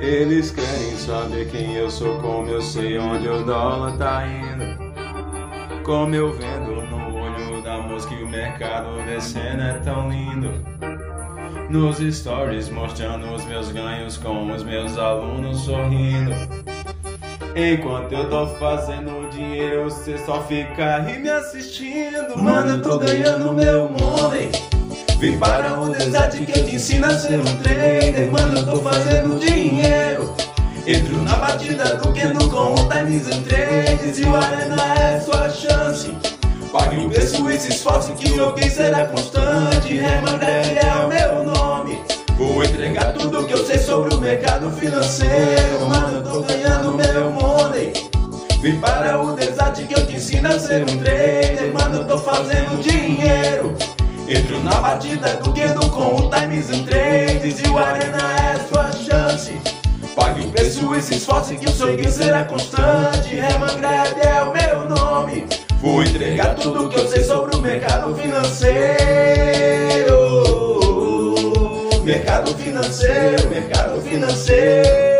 Eles querem saber quem eu sou, como eu sei onde o dólar tá indo. Como eu vendo música e o mercado descendo é tão lindo. Nos stories mostrando os meus ganhos com os meus alunos sorrindo. Enquanto eu tô fazendo dinheiro, você só fica aí me assistindo. Mano, eu tô ganhando meu money. Vem para o desert que te ensino a ser um trader. Mano, eu tô fazendo dinheiro. Entro na batida do Kendo com o Times and Pague o preço e se esforce que joguei será constante. Reman é o meu nome. Vou entregar tudo que eu sei sobre o mercado financeiro. Mano, eu tô ganhando meu money. Vem para o desert que eu te ensino a ser um trader. Mano, eu tô fazendo dinheiro. Entro na batida do Kendo com o Times and Trades E o Arena é sua chance Pague o preço e se esforce que o swing será constante Herman Grab é o meu nome Vou entregar tudo que eu sei sobre o mercado financeiro. Mercado financeiro, mercado financeiro